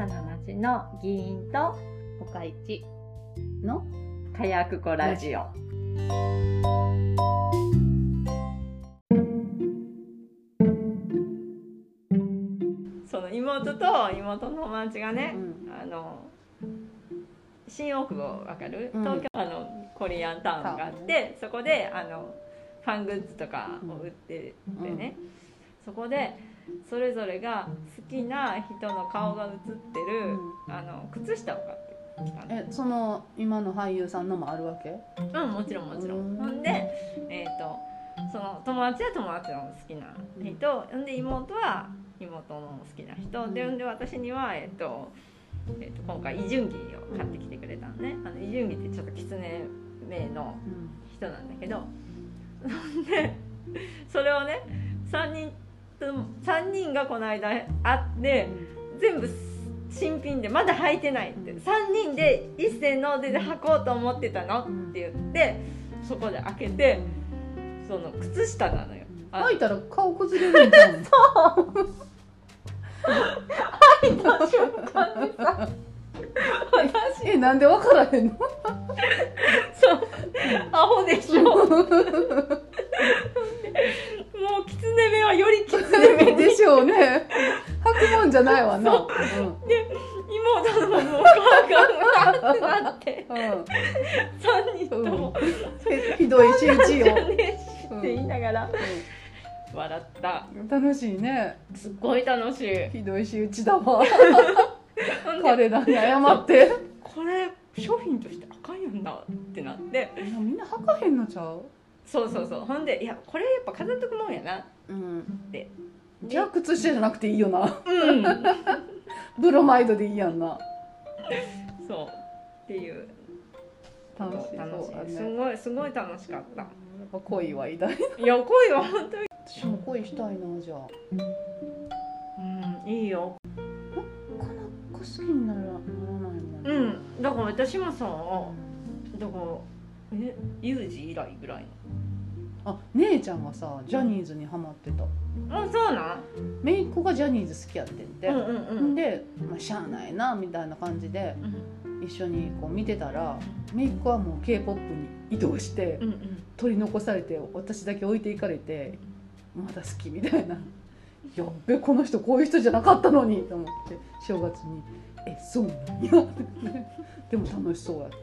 さな町の議員と岡市の火薬庫ラジオ。その妹と妹の友達がね、うんあの新大久保わかる、うん。東京あのコリアンタウンがあってそこであのファングッズとかを売っててね、そこでそれぞれが好きな人の顔が写ってる、あの靴下を買ってえその今の俳優さんのもあるわけ？うんもちろんもちろうん。んほんでえっ、とその友達は友達の好きな人。ほんで妹は妹の好きな人。でほんで私にはえっ、と,、えー、と今回イジュンギを買ってきてくれたのね。あのイジュンギってちょっと狐名の人なんだけど。ほ んでそれをね3人3人がこの間会って全部新品でまだ履いてないって。3人で一斉の出で履こうと思ってたのって言ってそこで開けてその靴下なのよ。あ履いたら顔崩れるんじゃん？履いた瞬間にさ私えなんで分からへんの？そう。アホでしょ。もう狐目はより狐目に。でしょうね。履くもんじゃないわな。妹のもう顔がうわってなって。うん。3人とも。うんひどい仕打ちよ。じゃねえしって言いながら。笑った。楽しいね。すっごい楽しい。ひどい仕打ちだわ彼らに謝って。これ商品としてあかんやんなってなって。みんな履かへんのちゃう？そうそうそう。ほんでいやこれやっぱ飾っとくもんやな。うん。でじゃあ靴下じゃなくていいよな。うん。ブロマイドでいいやんな。そう。っていう。楽しそうだいすねごいすごい楽しかった。やっぱ恋は偉大。いや恋は本当に。私も恋したいなじゃあ。うんいいよ好きにならならないもんうん。だから私もさだからえユージ以来ぐらいあ姉ちゃんがさジャニーズにハマってた。のあそうなん？姪っ子がジャニーズ好きやってんて、うんうんうん。んで、まあ、しゃあないなみたいな感じでうん一緒にこう見てたら姪っ子はもう k p o p に移動してうんうん。取り残されて私だけ置いていかれてまだ好きみたいなやっべこの人こういう人じゃなかったのにと思って正月に「えそうなんや」でも楽しそうやった。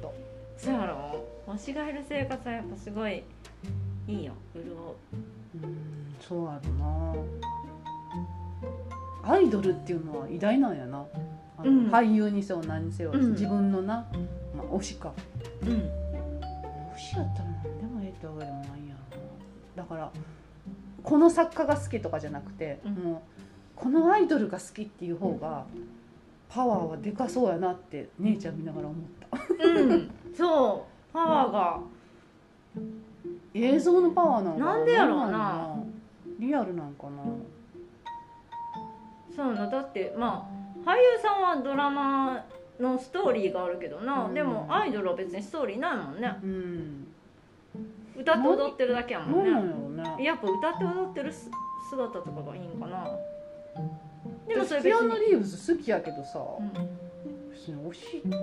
そうやろ。推しがいる生活はやっぱすごいいいよ。潤う。うんそうやろな。アイドルっていうのは偉大なんやな。あの、うん。俳優にせよ何にせよ、うん。自分のな、まあ、推しか。うん。推しやったら何でもええってわけでもないんやだからこの作家が好きとかじゃなくて、うん。もうこのアイドルが好きっていう方がパワーはでかそうやなって姉ちゃん見ながら思った。うん。そう。パワーが。映像のパワーなんかなんでやろうな。リアルなんかな。そうなだってまあ俳優さんはドラマのストーリーがあるけどな、うん。でもアイドルは別にストーリーないもんね。うん歌って踊ってるだけやもんね。なんやね。やっぱ歌って踊ってるす姿とかがいいんかな。でもそれキアヌ・別に、リーブス好きやけどさ、うん。別に惜しいっていう。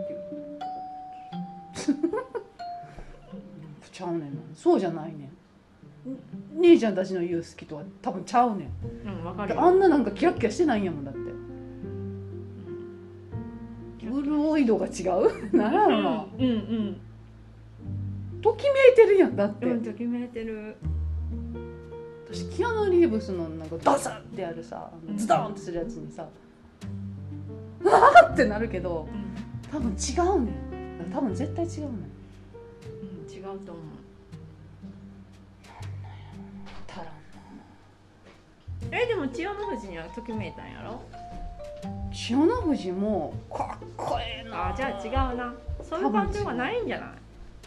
ちゃうねんな。そうじゃないねん。姉ちゃんたちの言う好きとは多分ちゃうねん。うん、わかるよ。あんななんかキラッキラしてないんやもんだって。潤い度が違う？なんやろなうんうんときめいてるやんだって、うんときめいてる。私キアヌ・リーブスのなんかダサンってやるさうん。ズドンってするやつにさうわーってなるけどうん、多分違うねん多分絶対違うねんうん、違うと思う。えでも千代の富士にはときめいたんやろ？千代の富士もかっこええなあじゃあ違うな。そういう感情がないんじゃない？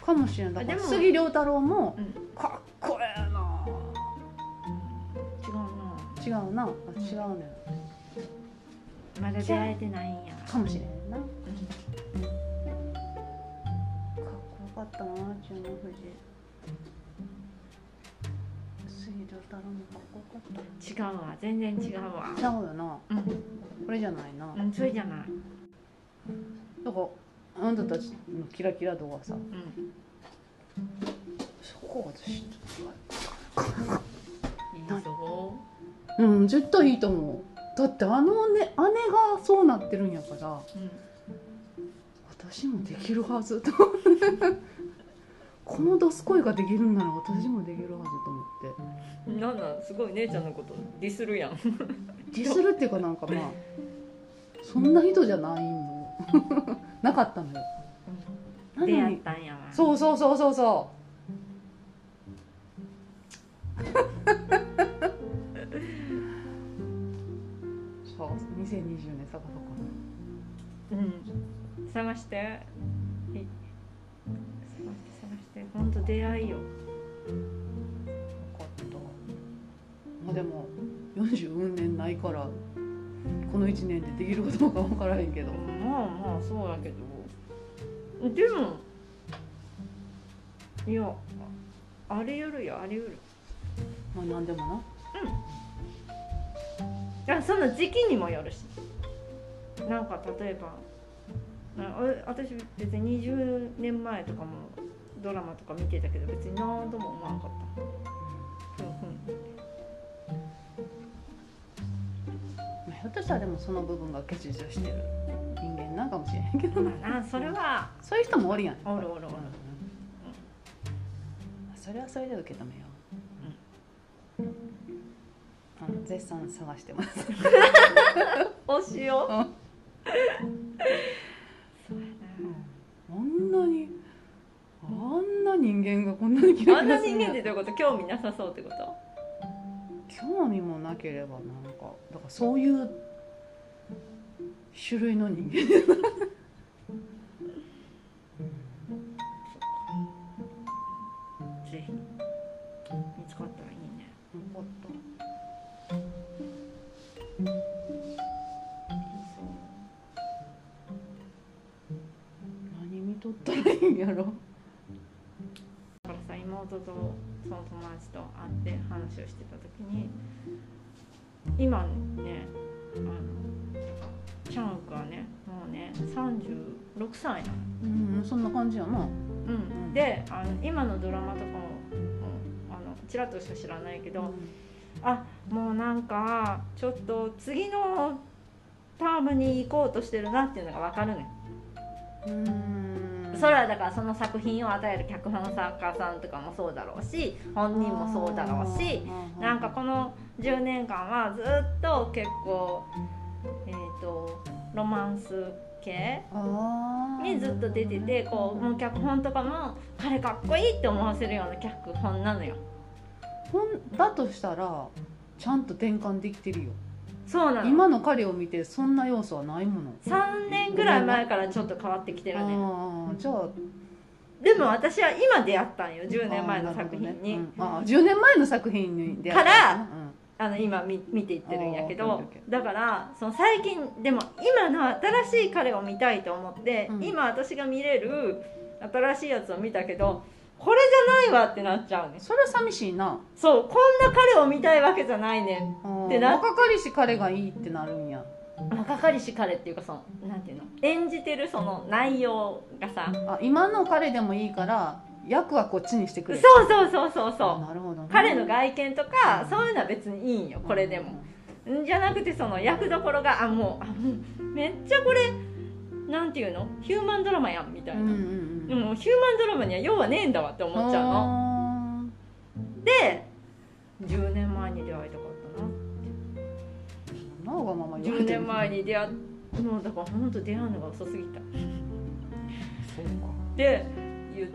かもしれないだからでも杉良太郎もうん。かっこええな。違うな。違うな。あ違うねんまだ出会えてないんや。かもしれんな。かっこよかったな千代の富士。杉良太郎もかっこよかった。違うわ。全然違うわ。ちゃうよな。うん、これじゃないな。うん、それじゃない。だからあなたたちのキラキラ度がさ。うん。そこは私いいぞうん。絶対いいと思う。だってあのね姉がそうなってるんやから。うん私もできるはずとこのドスコイができるんなら私もできるはずと思って。なんなんすごい姉ちゃんのことディスるやん。ディスるっていうかなんかまあそんな人じゃないのなかったのよ。なの出会っにたんやわ。そうそうそうそうそう。そう。2020年探そうか。うん。探して。い探して。探して本当出会いよ。なよかった。まあでも40年ないからこの1年でできるかどうか分からへんけど。まあまあそうやけど。でもいやあり得るよあり得る。まあ何でもあその時期にもよるし。なんか例えば私別に20年前とかもドラマとか見てたけど別に何とも思わなかったょっとしたらでもその部分が欠如してる人間なんかもしれへんけどな。まあなそれは。そういう人もおるやん。おるおるおる。うんそれはそれで受け止めよう、あの絶賛探してます。おしよううん。あんなにあんな人間がこんなにキラなあんな人間ってどういうこと？興味なさそうってこと？興味もなければなんかだからそういう種類の人間ぜひ見つかったらいいねよかった何見とったらいいんやろだからさ妹とその友達と会って話をしてた時に今ねあのチャンクはねもうね36歳なの、うんそんな感じやな。うん、であの今のドラマとかも、うん、あのちらっとしか知らないけど、あもうなんかちょっと次のタームに行こうとしてるなっていうのが分かるねんうんそれはだからその作品を与える脚本作家さんとかもそうだろうし本人もそうだろうしなんかこの10年間はずっと結構えっ、とロマンス系にずっと出ててこうもう脚本とかも彼かっこいいって思わせるような脚本なのよ。ほんだとしたらちゃんと転換できてるよそうなの。今の彼を見てそんな要素はないもの？3年ぐらい前からちょっと変わってきてるね。ああじゃあ。でも私は今出会ったんよ。10年前の作品に、あね。うん。あー10年前の作品に出会った。からうん。あの今見見ていってるんやけどだからその最近でも今の新しい彼を見たいと思って、うん。今私が見れる新しいやつを見たけどこれじゃないわってなっちゃうね。それは寂しいな。そうこんな彼を見たいわけじゃないねん。あーでな若かりし彼がいいってなるんや。若かりし彼っていうかそのなんていうの？演じてるその内容がさ。あ今の彼でもいいから役はこっちにしてくれ。そうそうそうそうあそう。なるほどね。彼の外見とかそういうのは別にいいんよこれでも。んじゃなくてその役どころがあもうあもうめっちゃこれなんていうの？ヒューマンドラマやんみたいな、うんうんうん。でもヒューマンドラマには用はねえんだわって思っちゃうの。あで10年前に出会いたかっーなわがままたな10言われてる年前に出会っもうだから本当出会うのが遅すぎた。っそうか。て言っ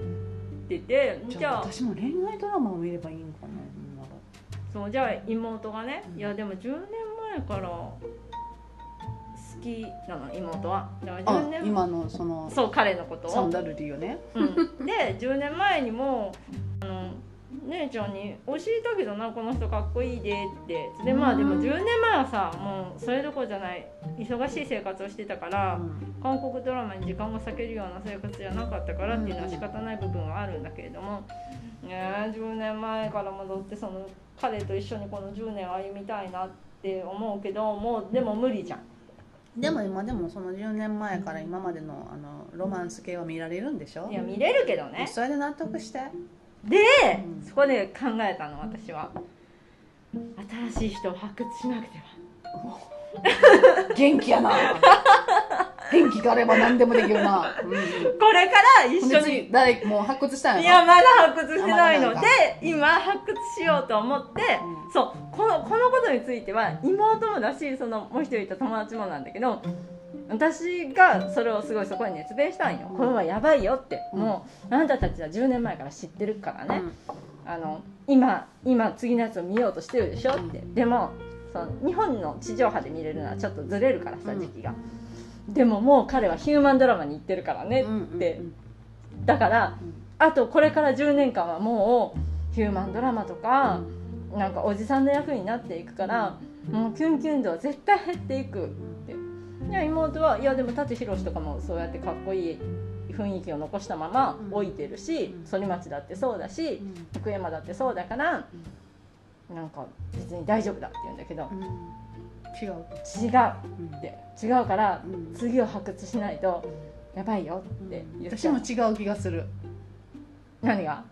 ててじゃあじゃあ私も恋愛ドラマを見ればいいんかなそうじゃあ妹がね、うんいやでも10年前から好きなの妹は。だからあ10年今のそのそう彼のことを。サンダルリーよね。うん、で10年前にもあの姉ちゃんに教えたけどなこの人かっこいいでって。でまあでもうん10年前はさもうそれどころじゃない忙しい生活をしてたから、韓国ドラマに時間が割けるような生活じゃなかったからっていうのは仕方ない部分はあるんだけれども、ねえ10年前から戻ってその彼と一緒にこの10年を歩みたいなって思うけどもうでも無理じゃんでも今でもその10年前から今までのあのロマンス系は見られるんでしょ？いや見れるけどね。それで納得して。で、うんそこで考えたの私は。新しい人を発掘しなくては。元気やな 元気があれば何でもできるな、これから一緒に。次誰もう発掘したんいやろ？やまだ発掘してないので今発掘しようと思って、うん。そうこのこのことについては妹もだしそのもう一人いた友達もなんだけど私がそれをすごいそこに熱弁したんよ、これはやばいよって、うん。もうあなたたちは10年前から知ってるからね、うん。あの今今次のやつを見ようとしてるでしょって、でもその日本の地上波で見れるのはちょっとずれるからさうん。時期が、でももう彼はヒューマンドラマに行ってるからねうんって、うん。だからあとこれから10年間はもうヒューマンドラマとか、なんかおじさんの役になっていくから、もうキュンキュン度は絶対減っていくって。いや妹はいやでも舘ひろしとかもそうやってかっこいい雰囲気を残したまま置いてるしうん。反町だってそうだしうん。福山だってそうだからなんか別に大丈夫だって言うんだけど。うん違う。違ううんって。違うからうん。次を発掘しないとやばいよって言っ私も違う気がする。何が？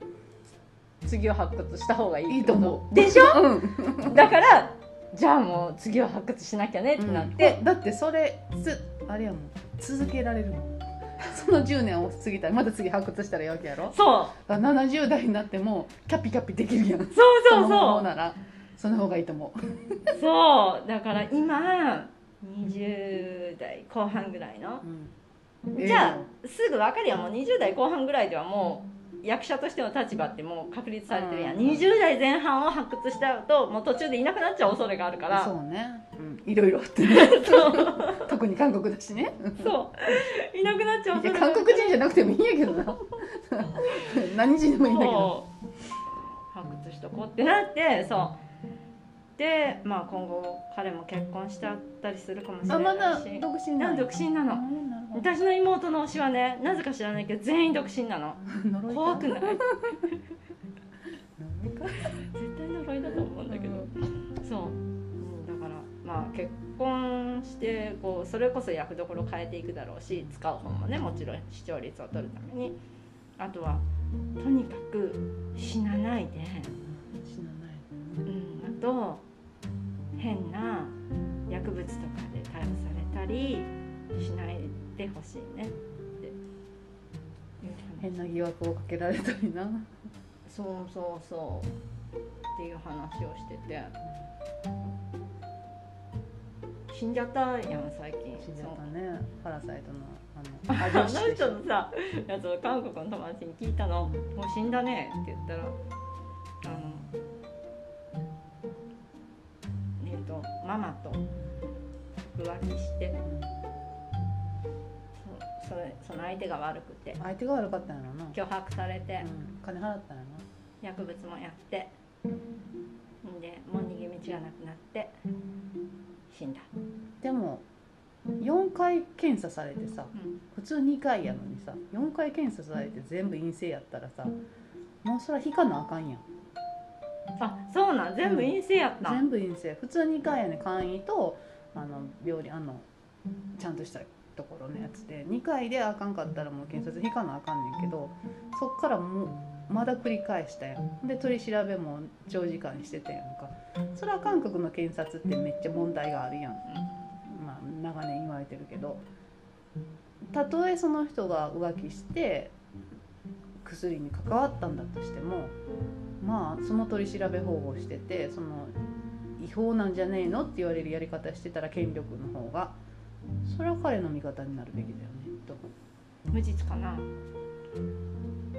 次を発掘した方がいいいいと思う。でしょ？うん。だからじゃあもう次を発掘しなきゃねってなって、だってそれつあれやもん。続けられるもん。その10年を過ぎたらまた次発掘したらいいわけやろ？そう。だから70代になってもキャピキャピできるやん。そうそうのそ方ならその方がいいと思う。うそうだから今20代後半ぐらいの。うん。じゃあすぐ分かるやん。もう20代後半ぐらいではもう役者としての立場ってもう確立されてるやん、うん。20代前半を発掘したともう途中でいなくなっちゃう恐れがあるから。そうね、うん、いろいろあってね。特に韓国だしね。そう。いなくなっちゃう恐れ韓国人じゃなくてもいいんやけどな。何人でもいいんだけど。そう。発掘しとこうってなってそうでまあ今後彼も結婚しちゃったりするかもしれないし。独身なん独身なの。私の妹の推しはねなぜか知らないけど全員独身なの。怖くない？絶対呪いだと思うんだけど。そう、うん、だからまあ結婚してこうそれこそ役どころ変えていくだろうし使う方もねもちろん視聴率を取るために。あとはとにかく死なないで、死なない。うん、あと変な薬物とかで逮捕されたりしないでほしいねって変な疑惑をかけられたりな。そうそうそう。っていう話をしてて。死んじゃったやん最近。死んじゃったね。パラサイトのああのの女子でしょ。人のさやつを韓国の友達に聞いたの「もう死んだね」って言ったらあのとママと浮気して。そそれその相手が悪くて。相手が悪かったんやろな、脅迫されて。うん、金払ったんや薬物もやって。んでもう逃げ道がなくなって。死んだ、なでも4回検査されてさうん、普通2回やのにさ4回検査されて全部陰性やったらさもうそれは引かなあかんやんあそうなん全部陰性やった、全部陰性。普通2回やね簡易とあの病理あのちゃんとしたところのやつで。2回であかんかったらもう検察引かなあかんねんけどそっからもうまだ繰り返したやん。で取り調べも長時間してたやんか。それは韓国の検察ってめっちゃ問題があるやん。まあ長年言われてるけど。たとえその人が浮気して薬に関わったんだとしてもまあその取り調べ方法しててその違法なんじゃねえのって言われるやり方してたら権力の方がそれは彼の味方になるべきだよねと。無実かな。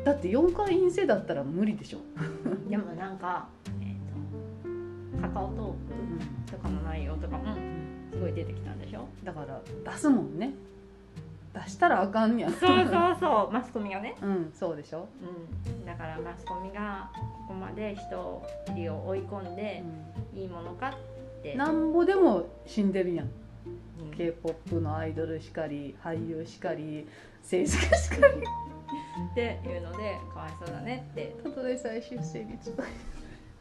だって4回陰性だったら無理でしょ、でもなんかえっ、とカカオトークとかの内容とかもすごい出てきたんでしょ。だから出すもんね出したらあかんやん。そうそうそうマスコミがね、うんそうでしょ、うん、だからマスコミがここまで人りを追い込んでいいものかって、なんぼでも死んでるやん。うん。K p o p のアイドルしかり俳優しかり政治家しかり。っていうのでかわいそうだねって。たとえ再出生率が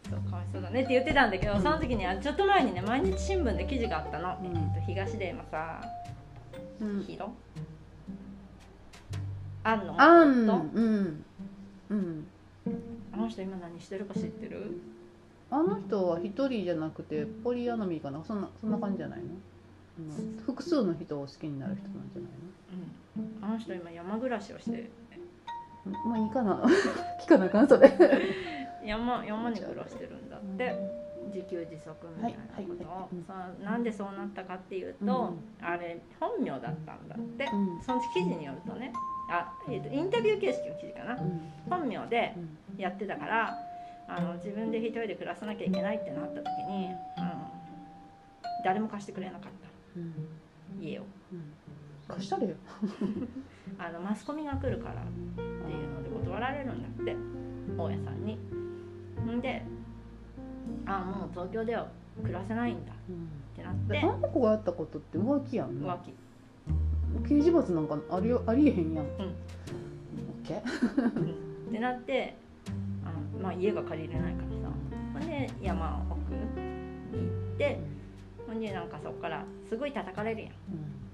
そうかわいそうだねって言ってたんだけど、うん。その時にあちょっと前にね毎日新聞で記事があったの、うん。えっと東出山さうんアンの？あん夫？うん。うん。あの人今何してるか知ってる？あの人は一人じゃなくてポリアノミーかな？そんなそんな感じじゃないの？うん複数の人を好きになる人なんじゃないうん。あの人今山暮らしをしてのまあいいかな。聞かなあかんそれ。山山に暮らしてるんだって。自給自足みたいなこと。を、はいなんでそうなったかっていうと、あれ本名だったんだって。うん。その記事によるとねあ、えーとインタビュー形式の記事かな。うん。本名でうん。やってたからあの自分で一人で暮らさなきゃいけないってなった時に、うん、誰も貸してくれなかった。うん。家を。うん。貸したれよ。あのマスコミが来るからっていうので断られるんだって大家さんに。んであもう東京では暮らせないんだうんってなって。であの子がやったことって浮気やんな。浮気刑事罰なんかありよありえへんやん、オッケー。ってなってあの、まあ、家が借りれないからさ。ほんで山奥に行ってほんでなんかそこからすごい叩かれるやん。うん。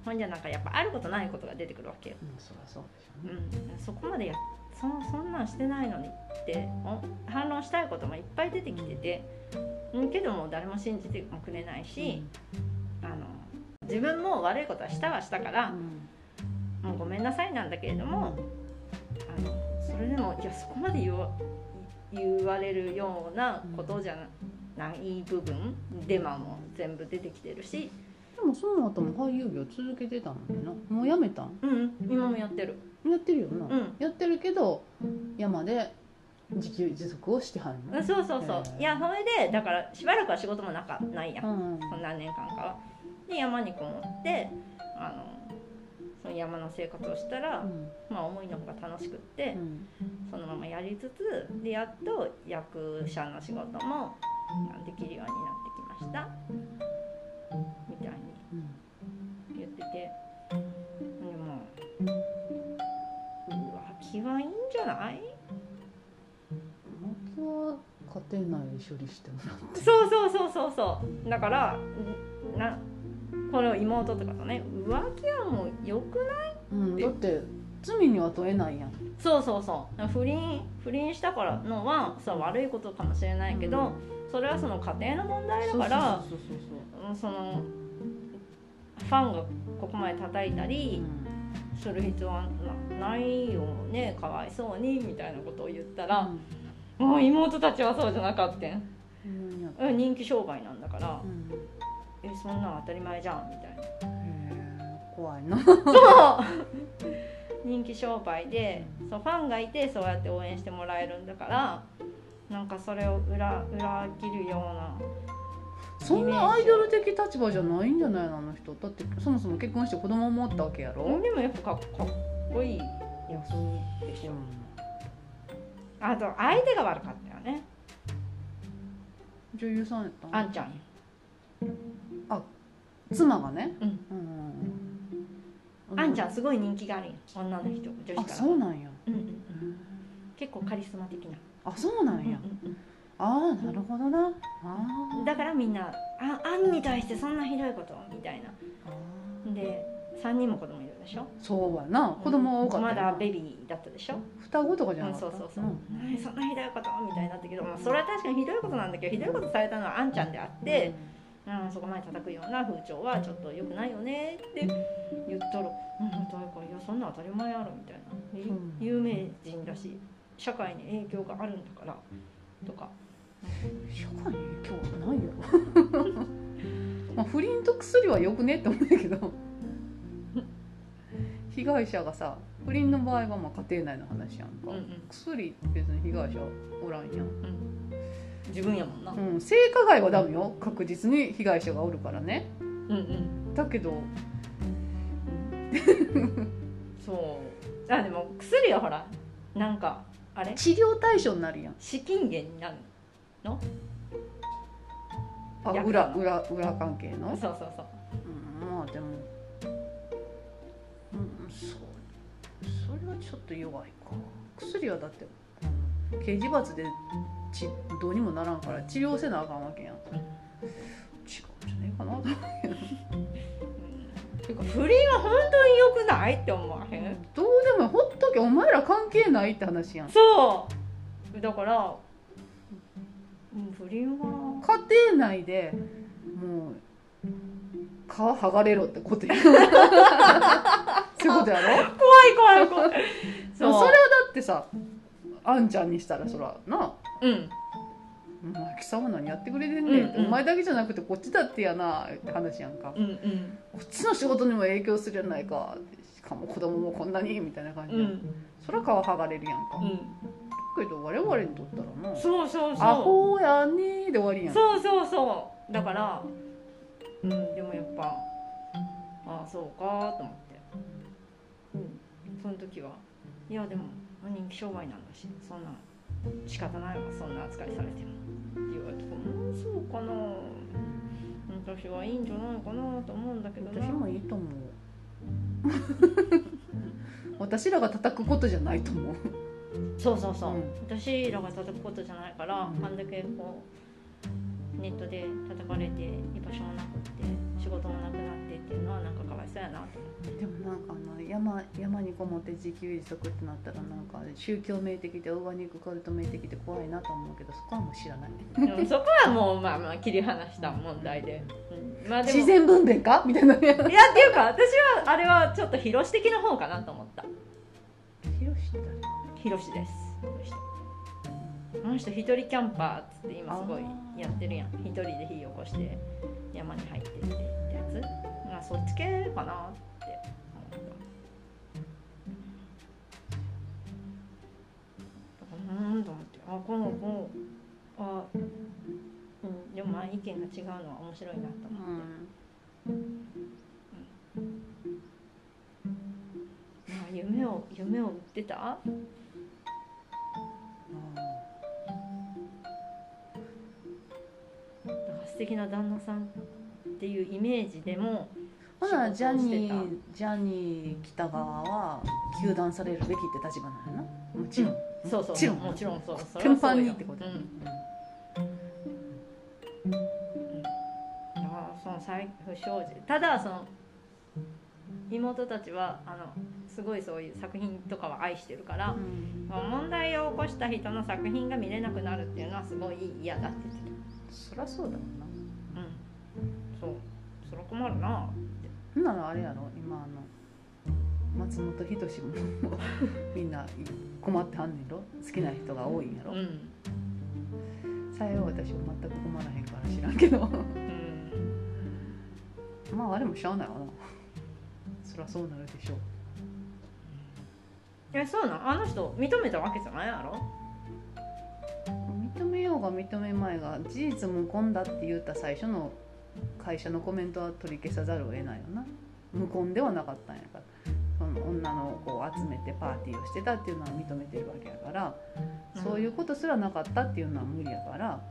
ほんじゃなんかやっぱあることないことが出てくるわけよ、うんそりゃそうでしょううねん、そこまでやそそんなんしてないのにってお反論したいこともいっぱい出てきてて、うん、けども誰も信じてもくれないし、あの自分も悪いことはしたはしたからう、ん。もうごめんなさいなんだけれどもあのそれでもいやそこまで言わ言われるようなことじゃない部分デマも全部出てきてるし、でもその後も俳優業続けてたのにな。もうやめたん？うん、今もやってる、やってるよな、うん、やってるけど山で自給自足をしてはんの？そうそうそう。いやそれでだからしばらくは仕事もなかないやん。うんその何年間かは。で山にこもってあのその山の生活をしたら、うん。まあ、思いのほが楽しくって。うん。そのままやりつつでやっと役者の仕事もできるようになってきました。みたいにうん。言ってて。でも浮気はいいんじゃない？家庭内で処理してもらって。そうそうそうそうそう。だからなこの妹とかとね浮気はもうよくない？うん、だって罪には問えないやん。そうそうそう。不倫不倫したからのはさ悪いことかもしれないけど、それはその家庭の問題だからそうそうそううんそのファンがここまで叩いたりする必要はなないよねかわいそうにみたいなことを言ったら、もう妹たちはそうじゃなかったうん人気商売なんだから。うんえそんなん当たり前じゃんみたいな。怖いな。そう。人気商売でそうファンがいてそうやって応援してもらえるんだからなんかそれを裏裏切るようなそんなアイドル的立場じゃないんじゃないのあの人。だってそもそも結婚して子供もおったわけやろ？でもやっぱかっこいいいやそうでしょあと相手が悪かったよね。女優さんやったんあんちゃんや妻がね。うん。うん。あんちゃんすごい人気があるんよ。女の人女子から。あそうなんや。うんうんうん。結構カリスマ的な、あそうなんや。うんうんああなるほどな。あうんだからみんなああんに対してそんなひどいことみたいな。ー。で3人も子供いるでしょ？そうやな。子供多かったまよな。だベビーだったでしょ？双子とかじゃうなんかった？そうそうそう、ん。何そんなひどいこと？みたいになったけど、まあ、それは確かにひどいことなんだけどひどいことされたのはあんちゃんであって、うん、そこまで叩くような風潮はちょっと良くないよねって言ったら「うん誰かいやそんな当たり前やろ」みたいな、いう。ん有名人だし社会に影響があるんだから。とか。社会に影響はないよ。まあ不倫と薬はよくねって思うんだけど。被害者がさ不倫の場合はまあ家庭内の話やんか、うんうん。薬別に被害者おらんやん、自分やもんな、うん、性加害はダメよ。確実に被害者がおるからね。うんうん。だけど。そう。あでも薬はほらなんかあれ？治療対象になるやん。資金源になるあ薬裏裏裏関係の、そうそうそう。うん、まあでも。うんそう。それはちょっと弱いか。薬はだって、うん、刑事罰でちどうにもならんから治療せなあかんわけやん。違うんじゃねえかな。と思うてか不倫は本当に良くないって思わへん？どうでもほっとけお前ら関係ないって話やん。そう。だからうん不倫は。家庭内でもう皮剥がれろってことや そういうことやろ？怖い怖い怖い。でもそれはだってさあんちゃんにしたらそらなうん。お前貴様何やってくれてんねん。って、うんうん。お前だけじゃなくてこっちだってやなって話やんか、うんうん。こっちの仕事にも影響するやないか。しかも子供もこんなにみたいな感じで、うん。そら皮剥がれるやんか、うん。けど我々にとったらな。そうそうそう。アホやねーで終わりやん。そうそうそう。だからうんでもやっぱああそうかと思って。うん。その時は。いやでも人気商売なんだしそんな仕方ないわそんな扱いされても。って言われてうんそうかな。私はいいんじゃないかなと思うんだけどな。私もいいと思う。私らが叩くことじゃないと思う。そうそうそう、うん。私らが叩くことじゃないから、うん。あんだけこうネットで叩かれて居場所もなくって仕事もなくなってっていうのはなんかかわいそうやなと思って。でもなんかあの山山にこもって自給自足ってなったらなんか宗教めいてきてオーガニックカルトめいてきて怖いなと思うけどそこはもう知らない。でもそこはもうまあまあ切り離した問題で、うん、まあでも自然分娩か？みたいな。ねいやっていうか私はあれはちょっと広し的な方かなと思った。広し誰？広しです。あの人一人キャンパーっつって今すごいやってるやん。一人で火起こして山に入ってってまあそっち系かなって思ったうんと思って。あこの子あうんでもまあ意見が違うのは面白いなと思って、まあ夢を夢を売ってた？素敵な旦那さんっていうイメージでもほなジャニージャニー北川は糾弾されるべきって立場なのよな。もちろん、そうそう。もちろん。もちろんそう。それ天板はそうよにってことだ、うん。だからその再不祥事。ただその妹たちはあのすごいそういう作品とかは愛してるから、問題を起こした人の作品が見れなくなるっていうのはすごい嫌だって言ってそりゃそうだもんな困るな。ほんならあれやろ？今あの松本人志も。みんな困ってはんねんろ？好きな人が多いんやろ、うん。さえ私は全く困らへんから知らんけど。うん。まああれもしゃあないわな。そりゃそうなるでしょう。えそうなん？あの人認めたわけじゃないやろ？認めようが認めまいが事実無根だって言った最初の会社のコメントは取り消さざるを得ないよな。無根ではなかったんやから。その女の子を集めてパーティーをしてたっていうのは認めてるわけやから、そういうことすらなかったっていうのは無理やから、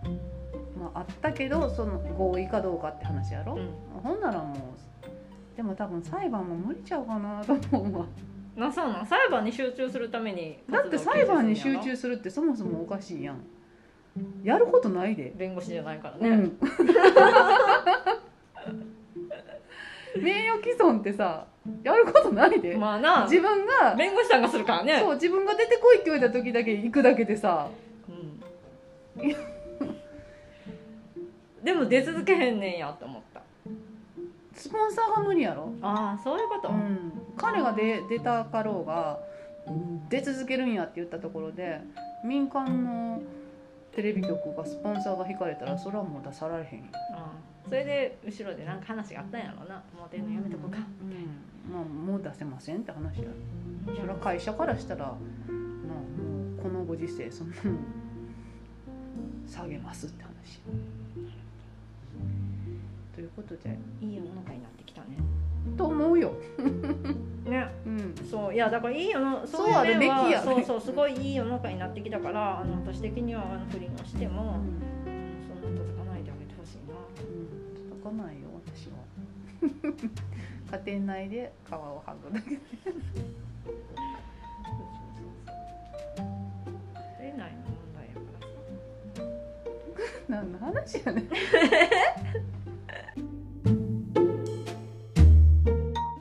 まあ、あったけどその合意かどうかって話やろ、うん。ほんならもうでも多分裁判も無理ちゃうかなと思うわ。なそうなん裁判に集中するためにだって裁判に集中するってそもそもおかしいやん。やることないで、弁護士じゃないからね、うん 名誉毀損ってさやることないで、まあな。自分が弁護士さんがするからね。そう自分が出てこいって言われた時だけ行くだけでさ。うん、でも出続けへんねんやって思った。スポンサーが無理やろ、ああそういうこと、うん、彼が出出たかろうが出続けるんやって言ったところで民間のテレビ局がスポンサーが引かれたらそれはもう出さられへんよ、ああそれで後ろでなんか話があったんやろうな。もう出んのやめとこうか。うん。まあ、もう出せませんって話や。それは会社からしたらなあもうこのご時世そんなの下げますって話ということでいい世の中になってきたね。と思うよ、ね。うん、そういやだからいいよのそうあるべきや。ねそうそうすごいいい世の中になってきたからあの私的にはあの不倫をしても、うんかないよ私は。家庭内で皮を剥ぐだけ出ないの問題やからさ。何の話やねん